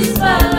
whisper.